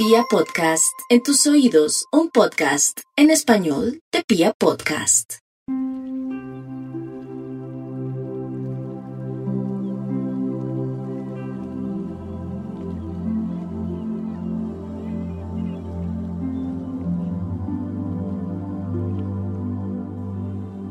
Pia Podcast, en tus oídos, un podcast en español de Pia Podcast.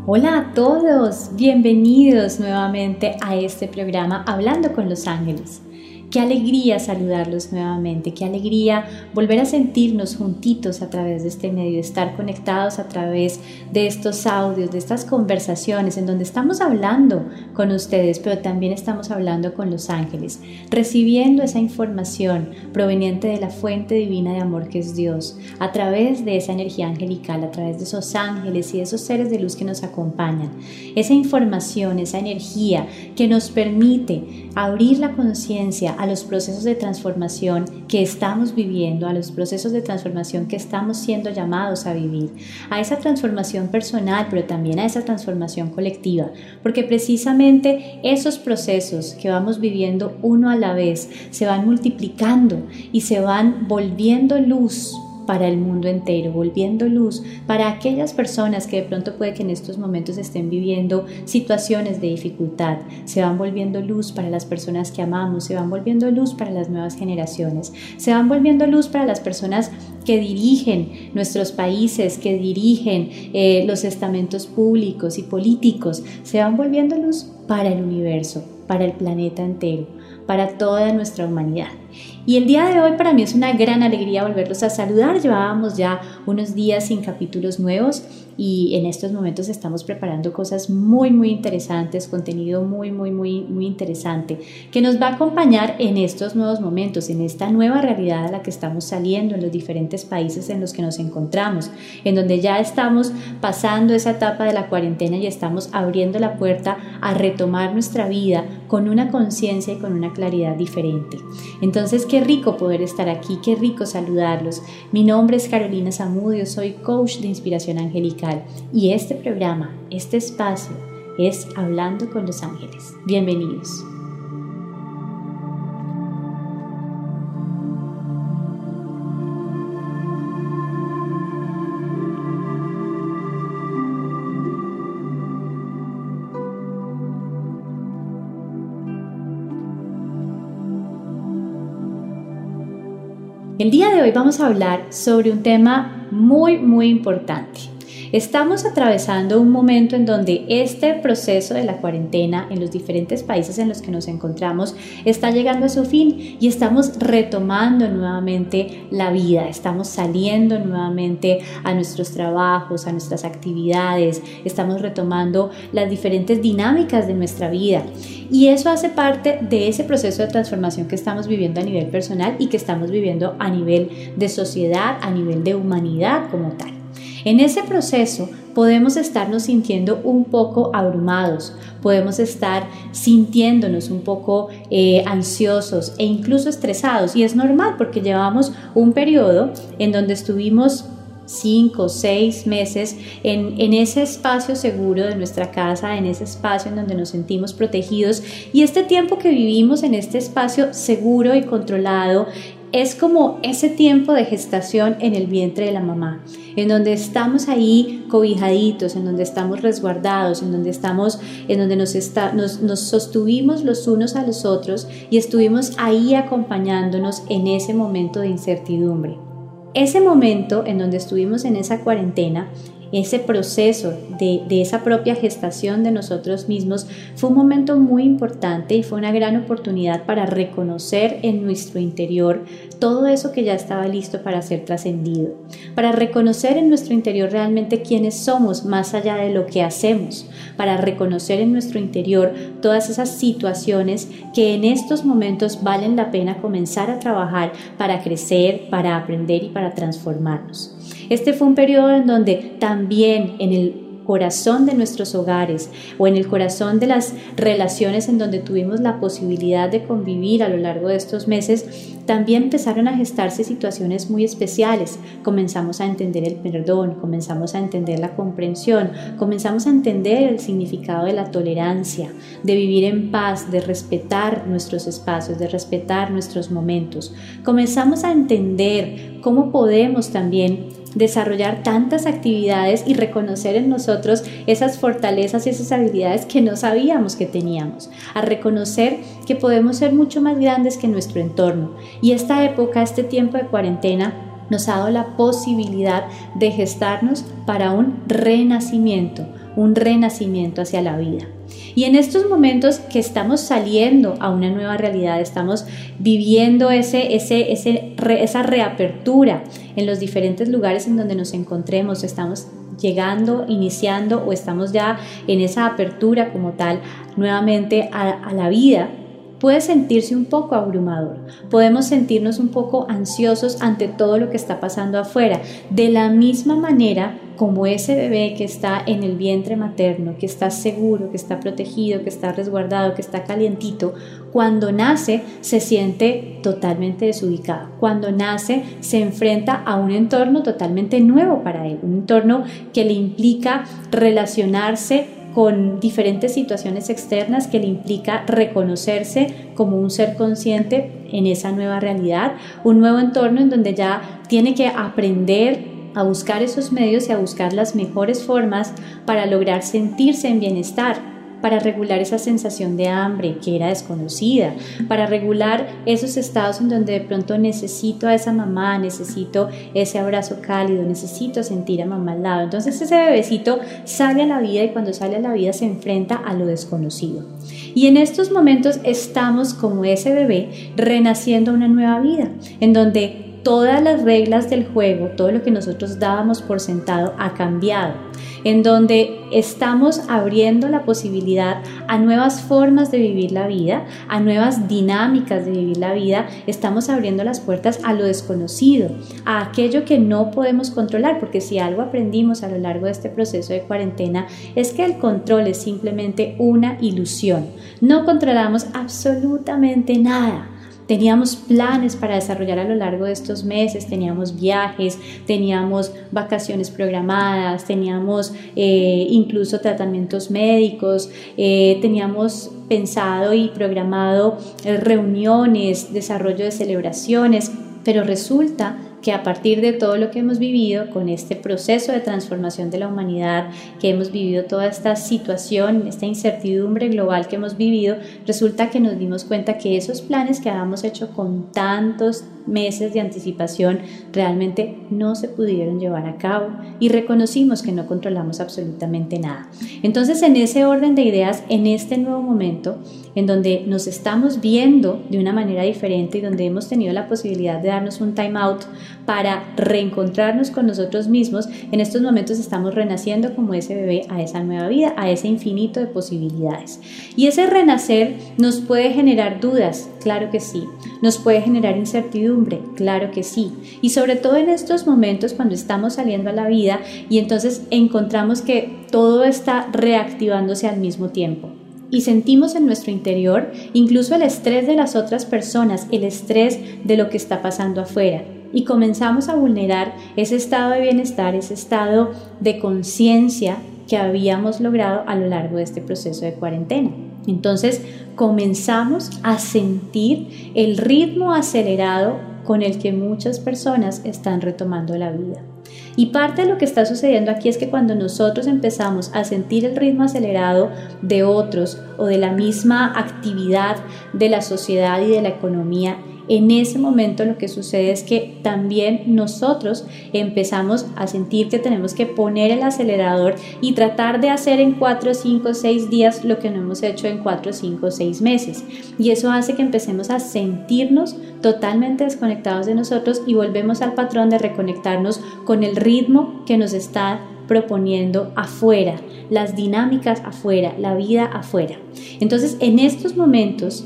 Hola a todos, bienvenidos nuevamente a este programa Hablando con los Ángeles. Qué alegría saludarlos nuevamente, qué alegría volver a sentirnos juntitos a través de este medio, estar conectados a través de estos audios, de estas conversaciones en donde estamos hablando con ustedes, pero también estamos hablando con los ángeles, recibiendo esa información proveniente de la fuente divina de amor que es Dios, a través de esa energía angelical, a través de esos ángeles y de esos seres de luz que nos acompañan. Esa información, esa energía que nos permite abrir la conciencia a los procesos de transformación que estamos viviendo, a los procesos de transformación que estamos siendo llamados a vivir, a esa transformación personal, pero también a esa transformación colectiva, porque precisamente esos procesos que vamos viviendo uno a la vez se van multiplicando y se van volviendo luz para el mundo entero, volviendo luz para aquellas personas que de pronto puede que en estos momentos estén viviendo situaciones de dificultad. Se van volviendo luz para las personas que amamos, se van volviendo luz para las nuevas generaciones, se van volviendo luz para las personas que dirigen nuestros países, que dirigen eh, los estamentos públicos y políticos, se van volviendo luz para el universo, para el planeta entero, para toda nuestra humanidad. Y el día de hoy para mí es una gran alegría volverlos a saludar. Llevábamos ya unos días sin capítulos nuevos y en estos momentos estamos preparando cosas muy muy interesantes, contenido muy muy muy muy interesante que nos va a acompañar en estos nuevos momentos, en esta nueva realidad a la que estamos saliendo en los diferentes países en los que nos encontramos, en donde ya estamos pasando esa etapa de la cuarentena y estamos abriendo la puerta a retomar nuestra vida con una conciencia y con una claridad diferente. Entonces, qué rico poder estar aquí, qué rico saludarlos. Mi nombre es Carolina Zamudio, soy coach de inspiración angelical y este programa, este espacio es Hablando con los Ángeles. Bienvenidos. El día de hoy vamos a hablar sobre un tema muy, muy importante. Estamos atravesando un momento en donde este proceso de la cuarentena en los diferentes países en los que nos encontramos está llegando a su fin y estamos retomando nuevamente la vida, estamos saliendo nuevamente a nuestros trabajos, a nuestras actividades, estamos retomando las diferentes dinámicas de nuestra vida. Y eso hace parte de ese proceso de transformación que estamos viviendo a nivel personal y que estamos viviendo a nivel de sociedad, a nivel de humanidad como tal. En ese proceso podemos estarnos sintiendo un poco abrumados, podemos estar sintiéndonos un poco eh, ansiosos e incluso estresados y es normal porque llevamos un periodo en donde estuvimos cinco, seis meses en, en, ese espacio seguro de nuestra casa, en ese espacio en donde nos sentimos protegidos. Y este tiempo que vivimos en este espacio seguro y controlado es como ese tiempo de gestación en el vientre de la mamá, en donde estamos ahí cobijaditos, en donde estamos resguardados, en donde estamos, en donde nos, está, nos, nos sostuvimos los unos a los otros y estuvimos ahí acompañándonos en ese momento de incertidumbre. Ese momento en donde estuvimos en esa cuarentena ese proceso de, esa propia gestación de nosotros mismos fue un momento muy importante y fue una gran oportunidad para reconocer en nuestro interior todo eso que ya estaba listo para ser trascendido, para reconocer en nuestro interior realmente quiénes somos más allá de lo que hacemos, para reconocer en nuestro interior todas esas situaciones que en estos momentos valen la pena comenzar a trabajar para crecer, para aprender y para transformarnos. Este fue un periodo en donde también en el corazón de nuestros hogares o en el corazón de las relaciones en donde tuvimos la posibilidad de convivir a lo largo de estos meses, también empezaron a gestarse situaciones muy especiales. Comenzamos a entender el perdón, comenzamos a entender la comprensión, comenzamos a entender el significado de la tolerancia, de vivir en paz, de respetar nuestros espacios, de respetar nuestros momentos. Comenzamos a entender cómo podemos también desarrollar tantas actividades y reconocer en nosotros esas fortalezas y esas habilidades que no sabíamos que teníamos, a reconocer que podemos ser mucho más grandes que nuestro entorno. Y esta época, este tiempo de cuarentena, nos ha dado la posibilidad de gestarnos para un renacimiento, un renacimiento hacia la vida. Y en estos momentos que estamos saliendo a una nueva realidad, estamos viviendo ese, ese, esa reapertura en los diferentes lugares en donde nos encontremos, estamos llegando, iniciando o estamos ya en esa apertura como tal nuevamente a la vida, puede sentirse un poco abrumador. Podemos sentirnos un poco ansiosos ante todo lo que está pasando afuera. De la misma manera como ese bebé que está en el vientre materno, que está seguro, que está protegido, que está resguardado, que está calientito, cuando nace se siente totalmente desubicado. Cuando nace se enfrenta a un entorno totalmente nuevo para él, un entorno que le implica relacionarse con diferentes situaciones externas que le implica reconocerse como un ser consciente en esa nueva realidad, un nuevo entorno en donde ya tiene que aprender a buscar esos medios y a buscar las mejores formas para lograr sentirse en bienestar para regular esa sensación de hambre que era desconocida, para regular esos estados en donde de pronto necesito a esa mamá, necesito ese abrazo cálido, necesito sentir a mamá al lado. Entonces ese bebecito sale a la vida y cuando sale a la vida se enfrenta a lo desconocido. Y en estos momentos estamos como ese bebé renaciendo una nueva vida, en donde todas las reglas del juego, todo lo que nosotros dábamos por sentado ha cambiado, en donde estamos abriendo la posibilidad a nuevas formas de vivir la vida, a nuevas dinámicas de vivir la vida, estamos abriendo las puertas a lo desconocido, a aquello que no podemos controlar, porque si algo aprendimos a lo largo de este proceso de cuarentena es que el control es simplemente una ilusión, no controlamos absolutamente nada. Teníamos planes para desarrollar a lo largo de estos meses, teníamos viajes, teníamos vacaciones programadas, teníamos eh, incluso tratamientos médicos, eh, teníamos pensado y programado eh, reuniones, desarrollo de celebraciones, pero resulta que a partir de todo lo que hemos vivido con este proceso de transformación de la humanidad, que hemos vivido toda esta situación, esta incertidumbre global que hemos vivido, resulta que nos dimos cuenta que esos planes que habíamos hecho con tantos meses de anticipación realmente no se pudieron llevar a cabo y reconocimos que no controlamos absolutamente nada. Entonces, en ese orden de ideas, en este nuevo momento, en donde nos estamos viendo de una manera diferente y donde hemos tenido la posibilidad de darnos un time out para reencontrarnos con nosotros mismos, en estos momentos estamos renaciendo como ese bebé a esa nueva vida, a ese infinito de posibilidades. Y ese renacer nos puede generar dudas, claro que sí, nos puede generar incertidumbre, claro que sí, y sobre todo en estos momentos cuando estamos saliendo a la vida y entonces encontramos que todo está reactivándose al mismo tiempo y sentimos en nuestro interior incluso el estrés de las otras personas, el estrés de lo que está pasando afuera. Y comenzamos a vulnerar ese estado de bienestar, ese estado de conciencia que habíamos logrado a lo largo de este proceso de cuarentena. Entonces comenzamos a sentir el ritmo acelerado con el que muchas personas están retomando la vida. Y parte de lo que está sucediendo aquí es que cuando nosotros empezamos a sentir el ritmo acelerado de otros o de la misma actividad de la sociedad y de la economía, en ese momento lo que sucede es que también nosotros empezamos a sentir que tenemos que poner el acelerador y tratar de hacer en 4, 5, 6 días lo que no hemos hecho en 4, 5, 6 meses. Y eso hace que empecemos a sentirnos totalmente desconectados de nosotros y volvemos al patrón de reconectarnos con el ritmo que nos está proponiendo afuera, las dinámicas afuera, la vida afuera. Entonces, en estos momentos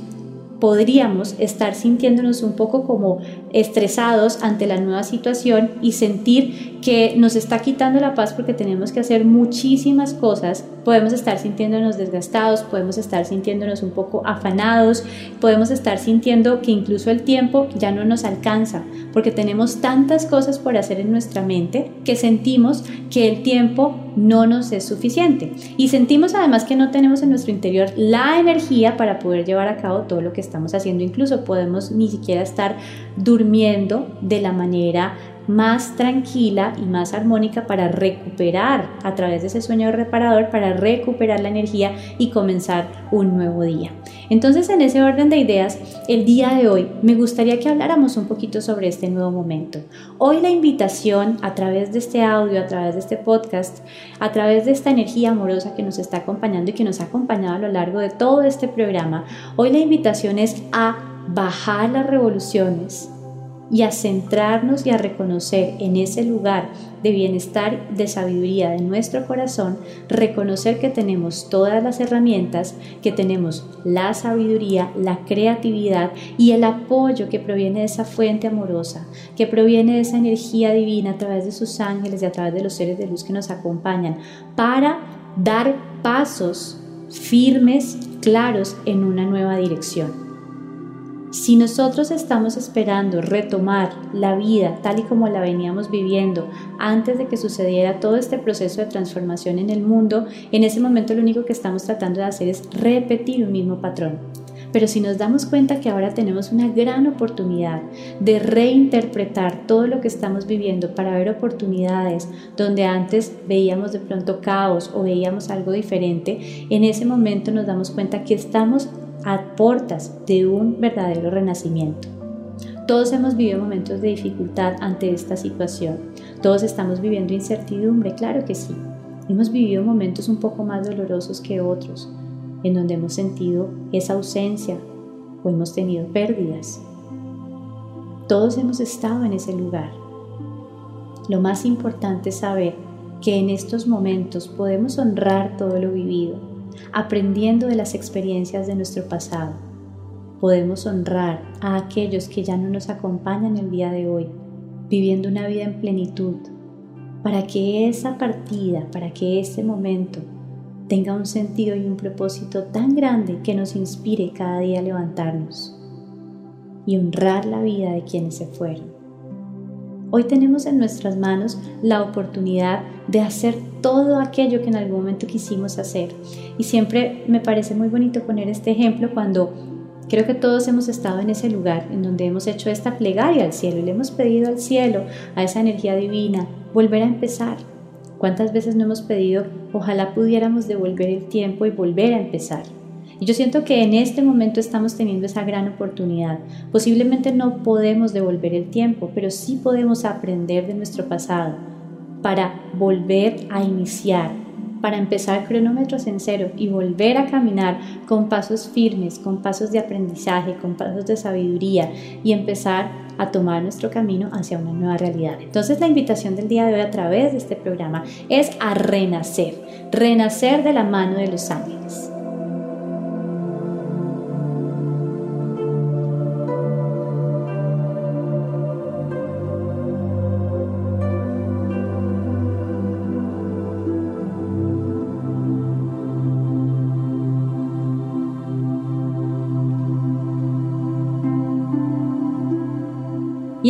podríamos estar sintiéndonos un poco como estresados ante la nueva situación y sentir que nos está quitando la paz porque tenemos que hacer muchísimas cosas. Podemos estar sintiéndonos desgastados, podemos estar sintiéndonos un poco afanados, podemos estar sintiendo que incluso el tiempo ya no nos alcanza porque tenemos tantas cosas por hacer en nuestra mente que sentimos que el tiempo no nos es suficiente. Y sentimos además que no tenemos en nuestro interior la energía para poder llevar a cabo todo lo que estamos haciendo. Incluso podemos ni siquiera estar durmiendo de la manera más tranquila y más armónica para recuperar a través de ese sueño reparador, para recuperar la energía y comenzar un nuevo día. Entonces, en ese orden de ideas, el día de hoy me gustaría que habláramos un poquito sobre este nuevo momento. Hoy la invitación a través de este audio, a través de este podcast, a través de esta energía amorosa que nos está acompañando y que nos ha acompañado a lo largo de todo este programa, hoy la invitación es a bajar las revoluciones, y a centrarnos y a reconocer en ese lugar de bienestar, de sabiduría de nuestro corazón, reconocer que tenemos todas las herramientas, que tenemos la sabiduría, la creatividad y el apoyo que proviene de esa fuente amorosa, que proviene de esa energía divina a través de sus ángeles y a través de los seres de luz que nos acompañan, para dar pasos firmes, claros en una nueva dirección. Si nosotros estamos esperando retomar la vida tal y como la veníamos viviendo antes de que sucediera todo este proceso de transformación en el mundo, en ese momento lo único que estamos tratando de hacer es repetir un mismo patrón. Pero si nos damos cuenta que ahora tenemos una gran oportunidad de reinterpretar todo lo que estamos viviendo para ver oportunidades donde antes veíamos de pronto caos o veíamos algo diferente, en ese momento nos damos cuenta que estamos a portas de un verdadero renacimiento. Todos hemos vivido momentos de dificultad ante esta situación. Todos estamos viviendo incertidumbre, claro que sí. Hemos vivido momentos un poco más dolorosos que otros, en donde hemos sentido esa ausencia o hemos tenido pérdidas. Todos hemos estado en ese lugar. Lo más importante es saber que en estos momentos podemos honrar todo lo vivido aprendiendo de las experiencias de nuestro pasado. Podemos honrar a aquellos que ya no nos acompañan el día de hoy, viviendo una vida en plenitud, para que esa partida, para que este momento tenga un sentido y un propósito tan grande que nos inspire cada día a levantarnos y honrar la vida de quienes se fueron. Hoy tenemos en nuestras manos la oportunidad de hacer todo aquello que en algún momento quisimos hacer. Y siempre me parece muy bonito poner este ejemplo cuando creo que todos hemos estado en ese lugar en donde hemos hecho esta plegaria al cielo y le hemos pedido al cielo, a esa energía divina, volver a empezar. ¿Cuántas veces no hemos pedido, ojalá pudiéramos devolver el tiempo y volver a empezar? Y yo siento que en este momento estamos teniendo esa gran oportunidad. Posiblemente no podemos devolver el tiempo, pero sí podemos aprender de nuestro pasado para volver a iniciar, para empezar cronómetros en cero y volver a caminar con pasos firmes, con pasos de aprendizaje, con pasos de sabiduría y empezar a tomar nuestro camino hacia una nueva realidad. Entonces la invitación del día de hoy a través de este programa es a renacer, renacer de la mano de los ángeles.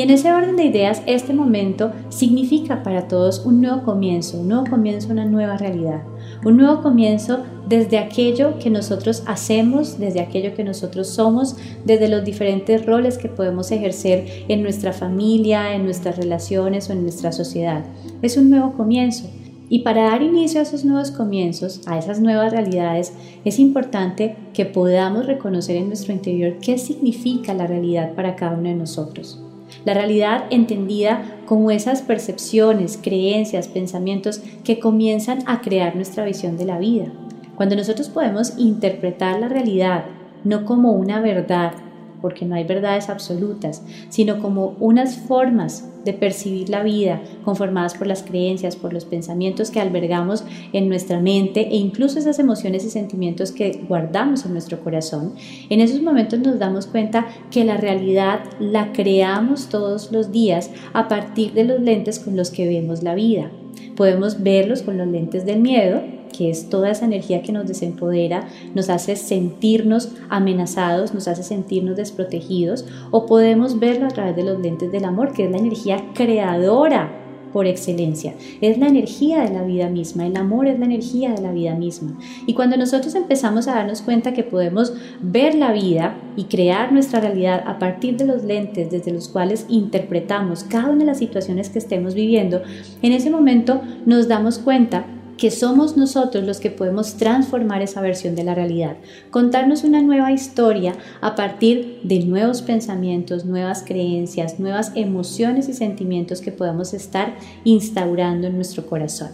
Y en ese orden de ideas, este momento significa para todos un nuevo comienzo, un nuevo comienzo, una nueva realidad, un nuevo comienzo desde aquello que nosotros hacemos, desde aquello que nosotros somos, desde los diferentes roles que podemos ejercer en nuestra familia, en nuestras relaciones o en nuestra sociedad. Es un nuevo comienzo. Y para dar inicio a esos nuevos comienzos, a esas nuevas realidades, es importante que podamos reconocer en nuestro interior qué significa la realidad para cada uno de nosotros. La realidad entendida como esas percepciones, creencias, pensamientos que comienzan a crear nuestra visión de la vida. Cuando nosotros podemos interpretar la realidad no como una verdad, porque no hay verdades absolutas, sino como unas formas de percibir la vida conformadas por las creencias, por los pensamientos que albergamos en nuestra mente e incluso esas emociones y sentimientos que guardamos en nuestro corazón, en esos momentos nos damos cuenta que la realidad la creamos todos los días a partir de los lentes con los que vemos la vida. Podemos verlos con los lentes del miedo, que es toda esa energía que nos desempodera, nos hace sentirnos amenazados, nos hace sentirnos desprotegidos, o podemos verlo a través de los lentes del amor, que es la energía creadora por excelencia. Es la energía de la vida misma, el amor es la energía de la vida misma. Y cuando nosotros empezamos a darnos cuenta que podemos ver la vida y crear nuestra realidad a partir de los lentes desde los cuales interpretamos cada una de las situaciones que estemos viviendo, en ese momento nos damos cuenta que somos nosotros los que podemos transformar esa versión de la realidad, contarnos una nueva historia a partir de nuevos pensamientos, nuevas creencias, nuevas emociones y sentimientos que podemos estar instaurando en nuestro corazón.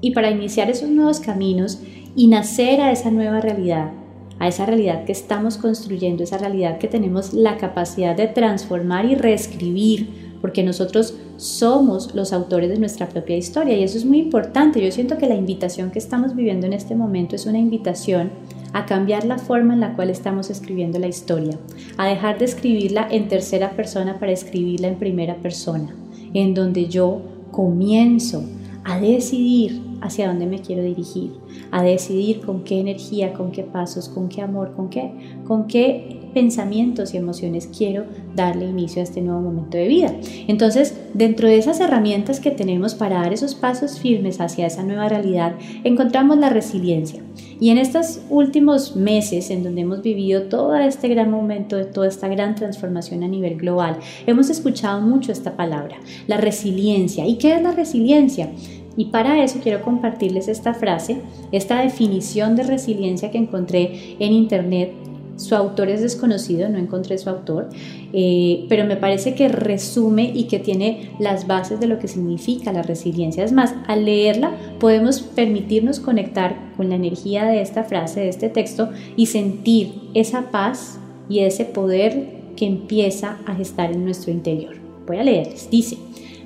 Y para iniciar esos nuevos caminos y nacer a esa nueva realidad, a esa realidad que estamos construyendo, esa realidad que tenemos la capacidad de transformar y reescribir porque nosotros somos los autores de nuestra propia historia y eso es muy importante. Yo siento que la invitación que estamos viviendo en este momento es una invitación a cambiar la forma en la cual estamos escribiendo la historia, a dejar de escribirla en tercera persona para escribirla en primera persona, en donde yo comienzo a decidir hacia dónde me quiero dirigir, a decidir con qué energía, con qué pasos, con qué amor, con qué, con qué pensamientos y emociones quiero darle inicio a este nuevo momento de vida. Entonces, dentro de esas herramientas que tenemos para dar esos pasos firmes hacia esa nueva realidad, encontramos la resiliencia. Y en estos últimos meses, en donde hemos vivido todo este gran momento, de toda esta gran transformación a nivel global, hemos escuchado mucho esta palabra, la resiliencia. ¿Y qué es la resiliencia? Y para eso quiero compartirles esta frase, esta definición de resiliencia que encontré en internet su autor es desconocido, no encontré su autor, eh, pero me parece que resume y que tiene las bases de lo que significa la resiliencia. Es más, al leerla podemos permitirnos conectar con la energía de esta frase, de este texto, y sentir esa paz y ese poder que empieza a gestar en nuestro interior. Voy a leerles. Dice,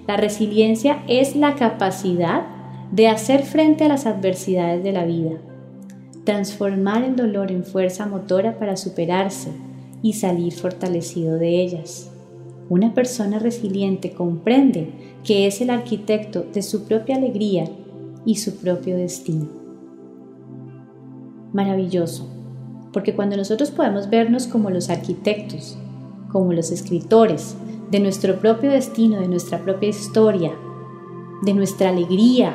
la resiliencia es la capacidad de hacer frente a las adversidades de la vida transformar el dolor en fuerza motora para superarse y salir fortalecido de ellas. Una persona resiliente comprende que es el arquitecto de su propia alegría y su propio destino. Maravilloso, porque cuando nosotros podemos vernos como los arquitectos, como los escritores de nuestro propio destino, de nuestra propia historia, de nuestra alegría,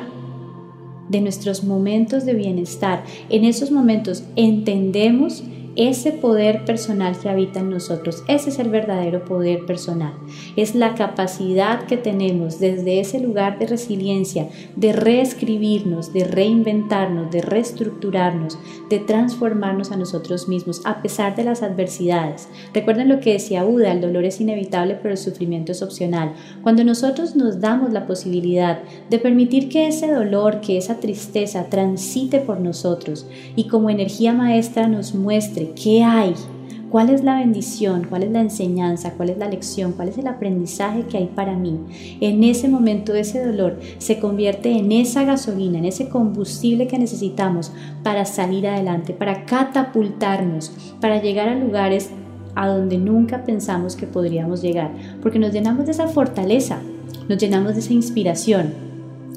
de nuestros momentos de bienestar. En esos momentos entendemos ese poder personal que habita en nosotros. Ese es el verdadero poder personal. Es la capacidad que tenemos desde ese lugar de resiliencia, de reescribirnos, de reinventarnos, de reestructurarnos, de transformarnos a nosotros mismos a pesar de las adversidades. Recuerden lo que decía Buda, el dolor es inevitable pero el sufrimiento es opcional. Cuando nosotros nos damos la posibilidad de permitir que ese dolor, que esa tristeza transite por nosotros y como energía maestra nos muestre qué hay, cuál es la bendición, cuál es la enseñanza, cuál es la lección, cuál es el aprendizaje que hay para mí. En ese momento ese dolor se convierte en esa gasolina, en ese combustible que necesitamos para salir adelante, para catapultarnos, para llegar a lugares a donde nunca pensamos que podríamos llegar, porque nos llenamos de esa fortaleza, nos llenamos de esa inspiración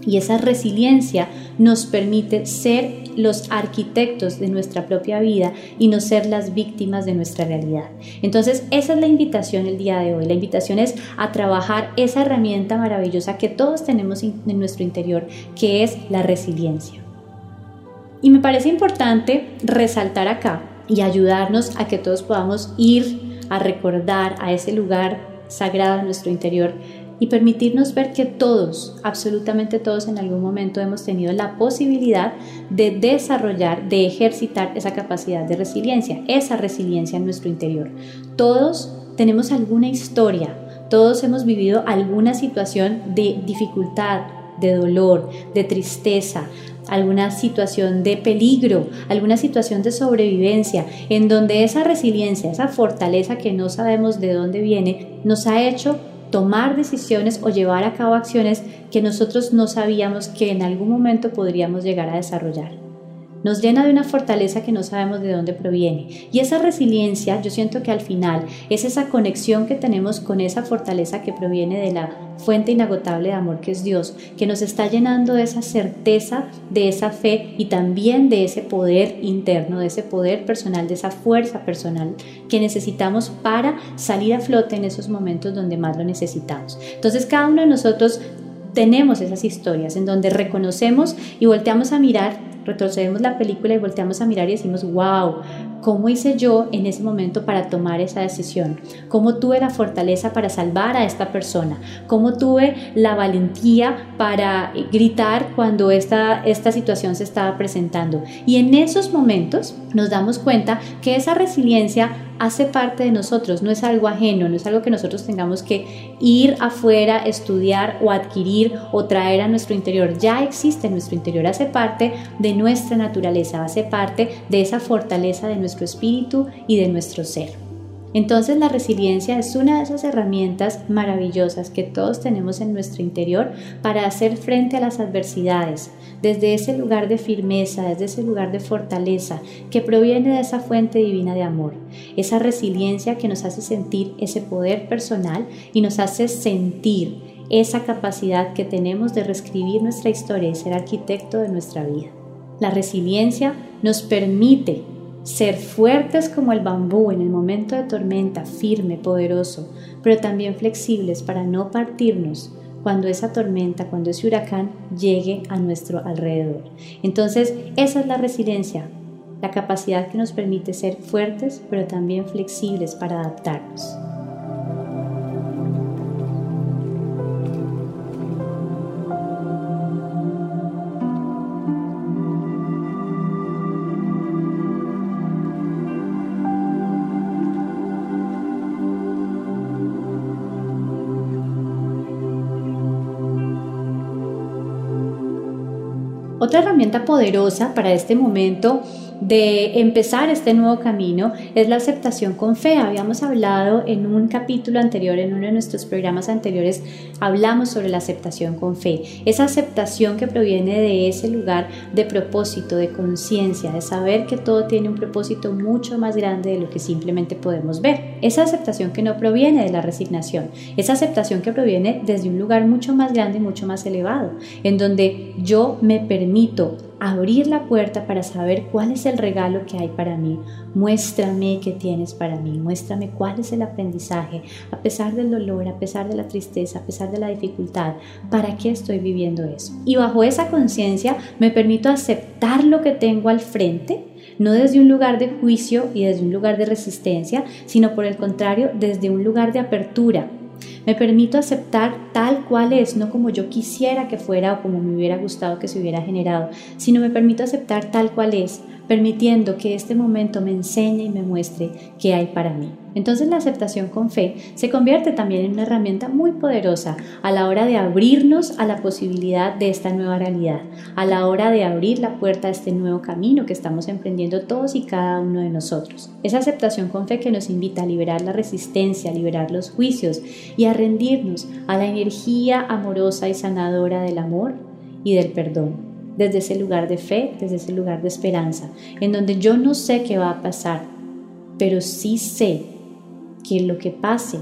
y esa resiliencia nos permite ser los arquitectos de nuestra propia vida y no ser las víctimas de nuestra realidad. Entonces, esa es la invitación el día de hoy. La invitación es a trabajar esa herramienta maravillosa que todos tenemos en nuestro interior, que es la resiliencia. Y me parece importante resaltar acá y ayudarnos a que todos podamos ir a recordar a ese lugar sagrado en nuestro interior y permitirnos ver que todos, absolutamente todos en algún momento hemos tenido la posibilidad de desarrollar, de ejercitar esa capacidad de resiliencia, esa resiliencia en nuestro interior. Todos tenemos alguna historia, todos hemos vivido alguna situación de dificultad, de dolor, de tristeza, alguna situación de peligro, alguna situación de sobrevivencia, en donde esa resiliencia, esa fortaleza que no sabemos de dónde viene, nos ha hecho tomar decisiones o llevar a cabo acciones que nosotros no sabíamos que en algún momento podríamos llegar a desarrollar nos llena de una fortaleza que no sabemos de dónde proviene. Y esa resiliencia, yo siento que al final es esa conexión que tenemos con esa fortaleza que proviene de la fuente inagotable de amor que es Dios, que nos está llenando de esa certeza, de esa fe y también de ese poder interno, de ese poder personal, de esa fuerza personal que necesitamos para salir a flote en esos momentos donde más lo necesitamos. Entonces cada uno de nosotros tenemos esas historias en donde reconocemos y volteamos a mirar retrocedemos la película y volteamos a mirar y decimos, wow, ¿cómo hice yo en ese momento para tomar esa decisión? ¿Cómo tuve la fortaleza para salvar a esta persona? ¿Cómo tuve la valentía para gritar cuando esta, esta situación se estaba presentando? Y en esos momentos nos damos cuenta que esa resiliencia hace parte de nosotros, no es algo ajeno, no es algo que nosotros tengamos que ir afuera, estudiar o adquirir o traer a nuestro interior. Ya existe en nuestro interior, hace parte de nuestra naturaleza, hace parte de esa fortaleza de nuestro espíritu y de nuestro ser. Entonces la resiliencia es una de esas herramientas maravillosas que todos tenemos en nuestro interior para hacer frente a las adversidades, desde ese lugar de firmeza, desde ese lugar de fortaleza que proviene de esa fuente divina de amor, esa resiliencia que nos hace sentir ese poder personal y nos hace sentir esa capacidad que tenemos de reescribir nuestra historia y ser arquitecto de nuestra vida. La resiliencia nos permite ser fuertes como el bambú en el momento de tormenta, firme, poderoso, pero también flexibles para no partirnos cuando esa tormenta, cuando ese huracán llegue a nuestro alrededor. Entonces, esa es la resiliencia, la capacidad que nos permite ser fuertes, pero también flexibles para adaptarnos. Otra herramienta poderosa para este momento de empezar este nuevo camino es la aceptación con fe. Habíamos hablado en un capítulo anterior, en uno de nuestros programas anteriores, hablamos sobre la aceptación con fe. Esa aceptación que proviene de ese lugar de propósito, de conciencia, de saber que todo tiene un propósito mucho más grande de lo que simplemente podemos ver. Esa aceptación que no proviene de la resignación, esa aceptación que proviene desde un lugar mucho más grande y mucho más elevado, en donde yo me permito abrir la puerta para saber cuál es el regalo que hay para mí. Muéstrame qué tienes para mí, muéstrame cuál es el aprendizaje, a pesar del dolor, a pesar de la tristeza, a pesar de la dificultad, ¿para qué estoy viviendo eso? Y bajo esa conciencia me permito aceptar lo que tengo al frente no desde un lugar de juicio y desde un lugar de resistencia, sino por el contrario, desde un lugar de apertura, me permito aceptar tal cual es, no como yo quisiera que fuera o como me hubiera gustado que se hubiera generado, sino me permito aceptar tal cual es, permitiendo que este momento me enseñe y me muestre qué hay para mí. Entonces la aceptación con fe se convierte también en una herramienta muy poderosa a la hora de abrirnos a la posibilidad de esta nueva realidad, a la hora de abrir la puerta a este nuevo camino que estamos emprendiendo todos y cada uno de nosotros. Esa aceptación con fe que nos invita a liberar la resistencia, a liberar los juicios y a rendirnos a la energía amorosa y sanadora del amor y del perdón desde ese lugar de fe, desde ese lugar de esperanza, en donde yo no sé qué va a pasar, pero sí sé que lo que pase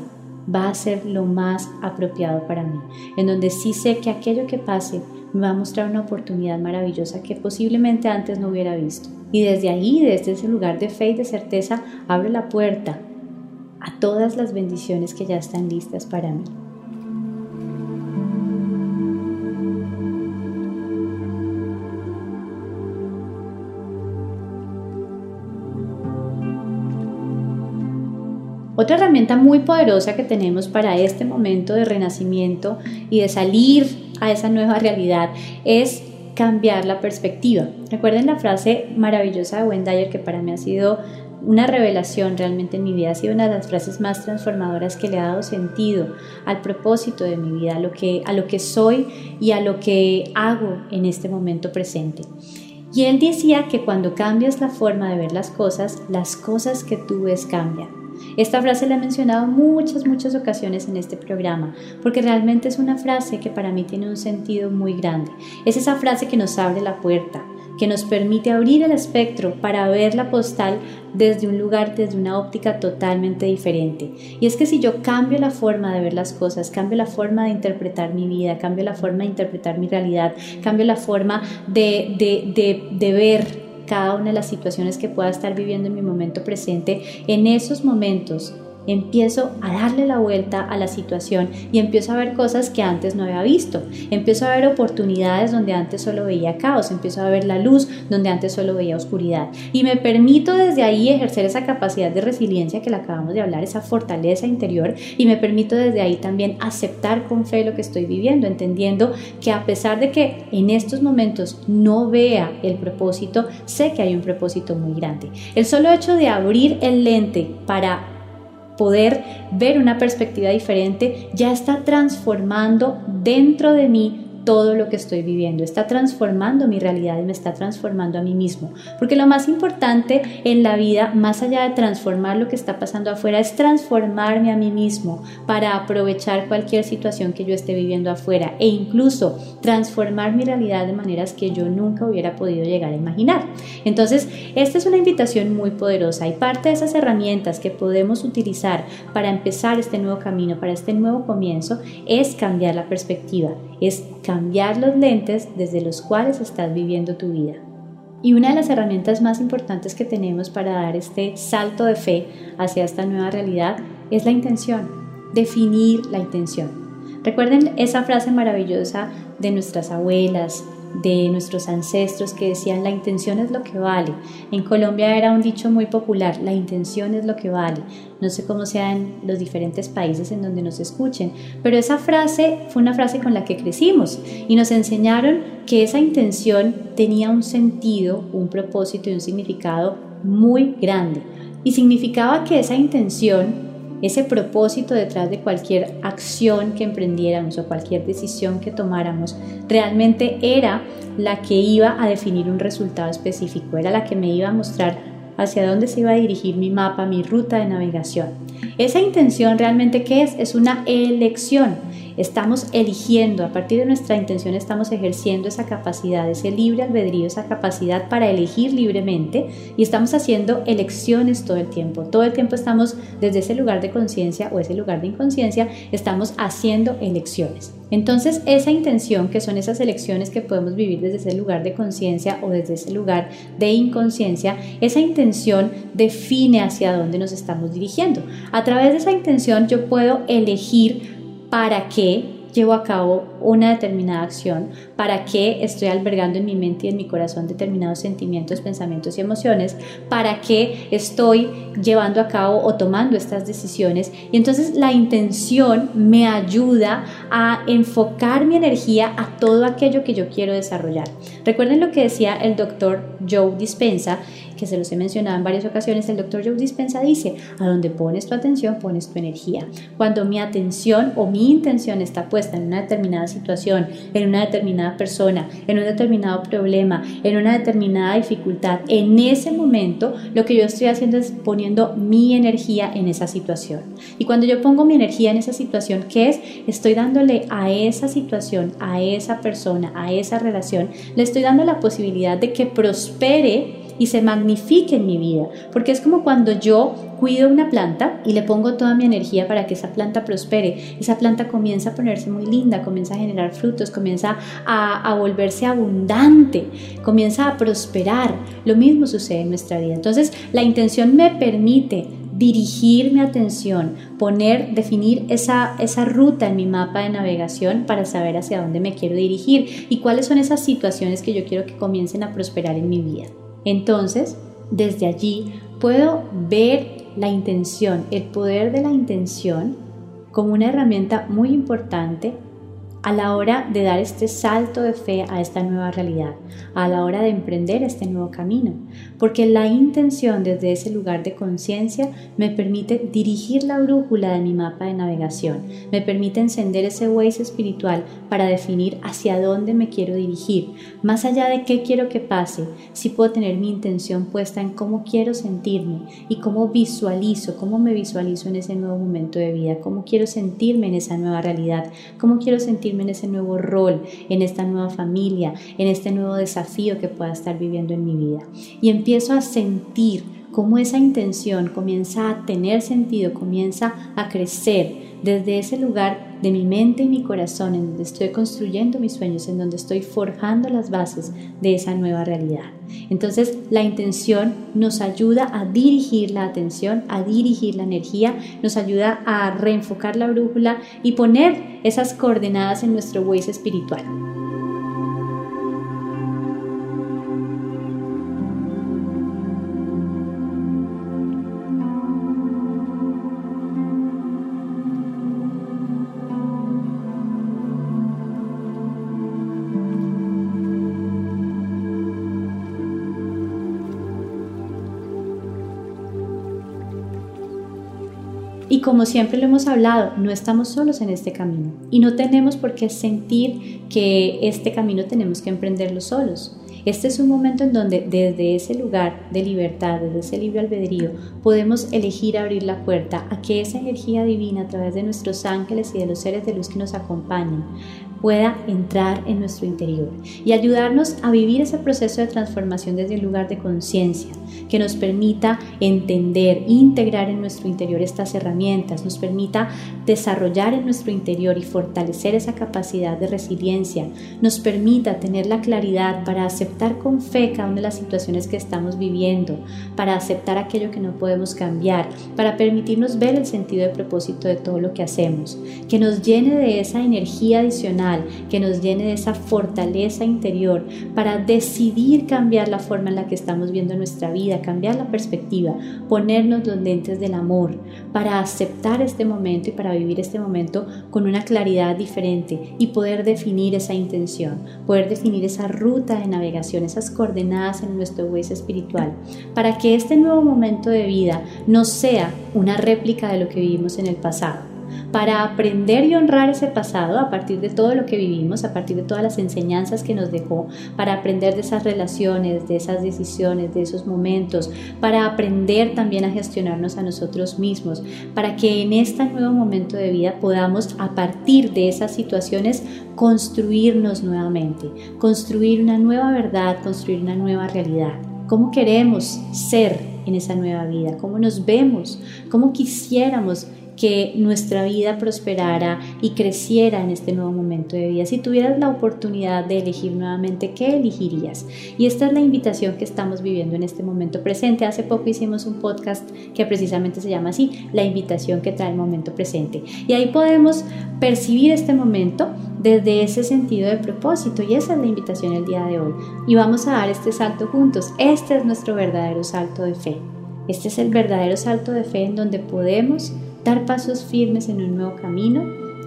va a ser lo más apropiado para mí, en donde sí sé que aquello que pase me va a mostrar una oportunidad maravillosa que posiblemente antes no hubiera visto. Y desde ahí, desde ese lugar de fe y de certeza, abre la puerta a todas las bendiciones que ya están listas para mí. Otra herramienta muy poderosa que tenemos para este momento de renacimiento y de salir a esa nueva realidad es cambiar la perspectiva. Recuerden la frase maravillosa de Wendy que para mí ha sido una revelación realmente en mi vida, ha sido una de las frases más transformadoras que le ha dado sentido al propósito de mi vida, a lo que, a lo que soy y a lo que hago en este momento presente. Y él decía que cuando cambias la forma de ver las cosas, las cosas que tú ves cambian. Esta frase la he mencionado muchas, muchas ocasiones en este programa, porque realmente es una frase que para mí tiene un sentido muy grande. Es esa frase que nos abre la puerta, que nos permite abrir el espectro para ver la postal desde un lugar, desde una óptica totalmente diferente. Y es que si yo cambio la forma de ver las cosas, cambio la forma de interpretar mi vida, cambio la forma de interpretar mi realidad, cambio la forma de, de, de, ver cada una de las situaciones que pueda estar viviendo en mi momento presente, en esos momentos empiezo a darle la vuelta a la situación y empiezo a ver cosas que antes no había visto. Empiezo a ver oportunidades donde antes solo veía caos, empiezo a ver la luz donde antes solo veía oscuridad. Y me permito desde ahí ejercer esa capacidad de resiliencia que le acabamos de hablar, esa fortaleza interior y me permito desde ahí también aceptar con fe lo que estoy viviendo, entendiendo que a pesar de que en estos momentos no vea el propósito, sé que hay un propósito muy grande. El solo hecho de abrir el lente para poder ver una perspectiva diferente, ya está transformando dentro de mí todo lo que estoy viviendo, está transformando mi realidad y me está transformando a mí mismo. Porque lo más importante en la vida, más allá de transformar lo que está pasando afuera, es transformarme a mí mismo para aprovechar cualquier situación que yo esté viviendo afuera e incluso transformar mi realidad de maneras que yo nunca hubiera podido llegar a imaginar. Entonces, esta es una invitación muy poderosa y parte de esas herramientas que podemos utilizar para empezar este nuevo camino, para este nuevo comienzo, es cambiar la perspectiva, los lentes desde los cuales estás viviendo tu vida. Y una de las herramientas más importantes que tenemos para dar este salto de fe hacia esta nueva realidad es la intención, definir la intención. Recuerden esa frase maravillosa de nuestras abuelas, de nuestros ancestros que decían la intención es lo que vale. En Colombia era un dicho muy popular, la intención es lo que vale. No sé cómo sea en los diferentes países en donde nos escuchen, pero esa frase fue una frase con la que crecimos y nos enseñaron que esa intención tenía un sentido, un propósito y un significado muy grande. Y significaba que esa intención ese propósito detrás de cualquier acción que emprendiéramos o cualquier decisión que tomáramos realmente era la que iba a definir un resultado específico, era la que me iba a mostrar hacia dónde se iba a dirigir mi mapa, mi ruta de navegación. Esa intención realmente qué es? Es una elección Estamos eligiendo, a partir de nuestra intención estamos ejerciendo esa capacidad, ese libre albedrío, esa capacidad para elegir libremente y estamos haciendo elecciones todo el tiempo. Todo el tiempo estamos desde ese lugar de conciencia o ese lugar de inconsciencia, estamos haciendo elecciones. Entonces, esa intención, que son esas elecciones que podemos vivir desde ese lugar de conciencia o desde ese lugar de inconsciencia, esa intención define hacia dónde nos estamos dirigiendo. A través de esa intención yo puedo elegir para qué llevo a cabo una determinada acción, para qué estoy albergando en mi mente y en mi corazón determinados sentimientos, pensamientos y emociones, para qué estoy llevando a cabo o tomando estas decisiones. Y entonces la intención me ayuda a enfocar mi energía a todo aquello que yo quiero desarrollar. Recuerden lo que decía el doctor Joe Dispensa que se los he mencionado en varias ocasiones, el doctor Joe Dispensa dice, a donde pones tu atención, pones tu energía. Cuando mi atención o mi intención está puesta en una determinada situación, en una determinada persona, en un determinado problema, en una determinada dificultad, en ese momento lo que yo estoy haciendo es poniendo mi energía en esa situación. Y cuando yo pongo mi energía en esa situación, ¿qué es? Estoy dándole a esa situación, a esa persona, a esa relación, le estoy dando la posibilidad de que prospere y se magnifique en mi vida. Porque es como cuando yo cuido una planta y le pongo toda mi energía para que esa planta prospere. Esa planta comienza a ponerse muy linda, comienza a generar frutos, comienza a, volverse abundante, comienza a prosperar. Lo mismo sucede en nuestra vida. Entonces la intención me permite dirigir mi atención, poner, definir esa, esa ruta en mi mapa de navegación para saber hacia dónde me quiero dirigir y cuáles son esas situaciones que yo quiero que comiencen a prosperar en mi vida. Entonces, desde allí puedo ver la intención, el poder de la intención como una herramienta muy importante a la hora de dar este salto de fe a esta nueva realidad, a la hora de emprender este nuevo camino, porque la intención desde ese lugar de conciencia me permite dirigir la brújula de mi mapa de navegación, me permite encender ese Waze espiritual para definir hacia dónde me quiero dirigir, más allá de qué quiero que pase, si puedo tener mi intención puesta en cómo quiero sentirme y cómo visualizo, cómo me visualizo en ese nuevo momento de vida, cómo quiero sentirme en esa nueva realidad, cómo quiero sentirme en ese nuevo rol, en esta nueva familia, en este nuevo desafío que pueda estar viviendo en mi vida. Y empiezo a sentir cómo esa intención comienza a tener sentido, comienza a crecer desde ese lugar de mi mente y mi corazón, en donde estoy construyendo mis sueños, en donde estoy forjando las bases de esa nueva realidad. Entonces, la intención nos ayuda a dirigir la atención, a dirigir la energía, nos ayuda a reenfocar la brújula y poner esas coordenadas en nuestro Waze espiritual. Como siempre lo hemos hablado, no estamos solos en este camino y no tenemos por qué sentir que este camino tenemos que emprenderlo solos. Este es un momento en donde desde ese lugar de libertad, desde ese libre albedrío, podemos elegir abrir la puerta a que esa energía divina a través de nuestros ángeles y de los seres de luz que nos acompañan pueda entrar en nuestro interior y ayudarnos a vivir ese proceso de transformación desde el lugar de conciencia, que nos permita entender, integrar en nuestro interior estas herramientas, nos permita desarrollar en nuestro interior y fortalecer esa capacidad de resiliencia, nos permita tener la claridad para aceptar con fe cada una de las situaciones que estamos viviendo, para aceptar aquello que no podemos cambiar, para permitirnos ver el sentido de propósito de todo lo que hacemos, que nos llene de esa energía adicional, que nos llene de esa fortaleza interior para decidir cambiar la forma en la que estamos viendo nuestra vida cambiar la perspectiva, ponernos los lentes del amor, para aceptar este momento y para vivir este momento con una claridad diferente y poder definir esa intención, poder definir esa ruta de navegación, esas coordenadas en nuestro hueso espiritual, para que este nuevo momento de vida no sea una réplica de lo que vivimos en el pasado para aprender y honrar ese pasado a partir de todo lo que vivimos, a partir de todas las enseñanzas que nos dejó, para aprender de esas relaciones, de esas decisiones, de esos momentos, para aprender también a gestionarnos a nosotros mismos, para que en este nuevo momento de vida podamos a partir de esas situaciones construirnos nuevamente, construir una nueva verdad, construir una nueva realidad. ¿Cómo queremos ser en esa nueva vida? ¿Cómo nos vemos? ¿Cómo quisiéramos que nuestra vida prosperara y creciera en este nuevo momento de vida. Si tuvieras la oportunidad de elegir nuevamente, ¿qué elegirías? Y esta es la invitación que estamos viviendo en este momento presente. Hace poco hicimos un podcast que precisamente se llama así, la invitación que trae el momento presente. Y ahí podemos percibir este momento desde ese sentido de propósito y esa es la invitación el día de hoy. Y vamos a dar este salto juntos. Este es nuestro verdadero salto de fe. Este es el verdadero salto de fe en donde podemos dar pasos firmes en un nuevo camino,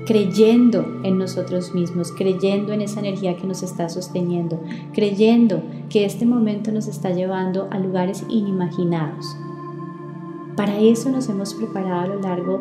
creyendo en nosotros mismos, creyendo en esa energía que nos está sosteniendo, creyendo que este momento nos está llevando a lugares inimaginados. Para eso nos hemos preparado a lo largo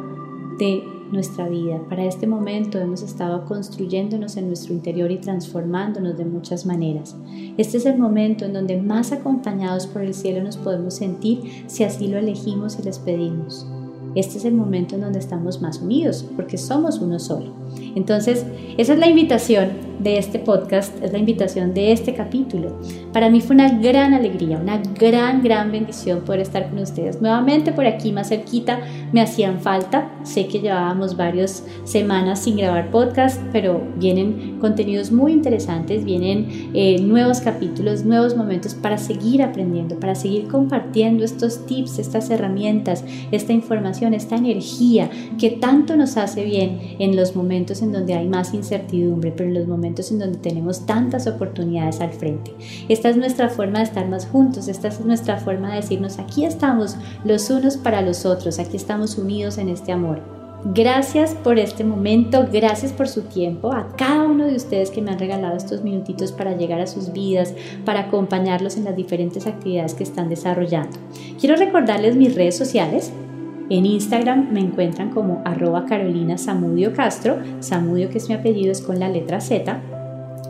de nuestra vida. Para este momento hemos estado construyéndonos en nuestro interior y transformándonos de muchas maneras. Este es el momento en donde más acompañados por el cielo nos podemos sentir si así lo elegimos y les pedimos este es el momento en donde estamos más unidos, porque somos uno solo. Entonces, esa es la invitación de este podcast, es la invitación de este capítulo. Para mí fue una gran alegría, una gran, gran bendición poder estar con ustedes. Nuevamente por aquí más cerquita me hacían falta. Sé que llevábamos varias semanas sin grabar podcast, pero vienen contenidos muy interesantes, vienen eh, nuevos capítulos, nuevos momentos para seguir aprendiendo, para seguir compartiendo estos tips, estas herramientas, esta información, esta energía que tanto nos hace bien en los momentos en donde hay más incertidumbre, pero en los momentos en donde tenemos tantas oportunidades al frente. Esta es nuestra forma de estar más juntos, esta es nuestra forma de decirnos, aquí estamos los unos para los otros, aquí estamos unidos en este amor. Gracias por este momento, gracias por su tiempo, a cada uno de ustedes que me han regalado estos minutitos para llegar a sus vidas, para acompañarlos en las diferentes actividades que están desarrollando. Quiero recordarles mis redes sociales. En Instagram me encuentran como arroba Carolina Samudio Castro, Samudio que es mi apellido es con la letra Z,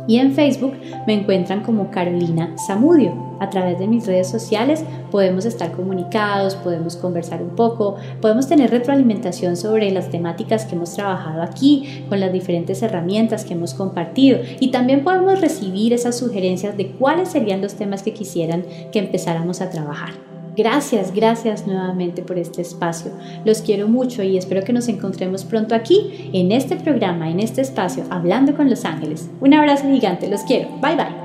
y en Facebook me encuentran como Carolina Zamudio. A través de mis redes sociales podemos estar comunicados, podemos conversar un poco, podemos tener retroalimentación sobre las temáticas que hemos trabajado aquí, con las diferentes herramientas que hemos compartido y también podemos recibir esas sugerencias de cuáles serían los temas que quisieran que empezáramos a trabajar. Gracias, gracias nuevamente por este espacio. Los quiero mucho y espero que nos encontremos pronto aquí, en este programa, en este espacio, hablando con los ángeles. Un abrazo gigante, los quiero. Bye bye.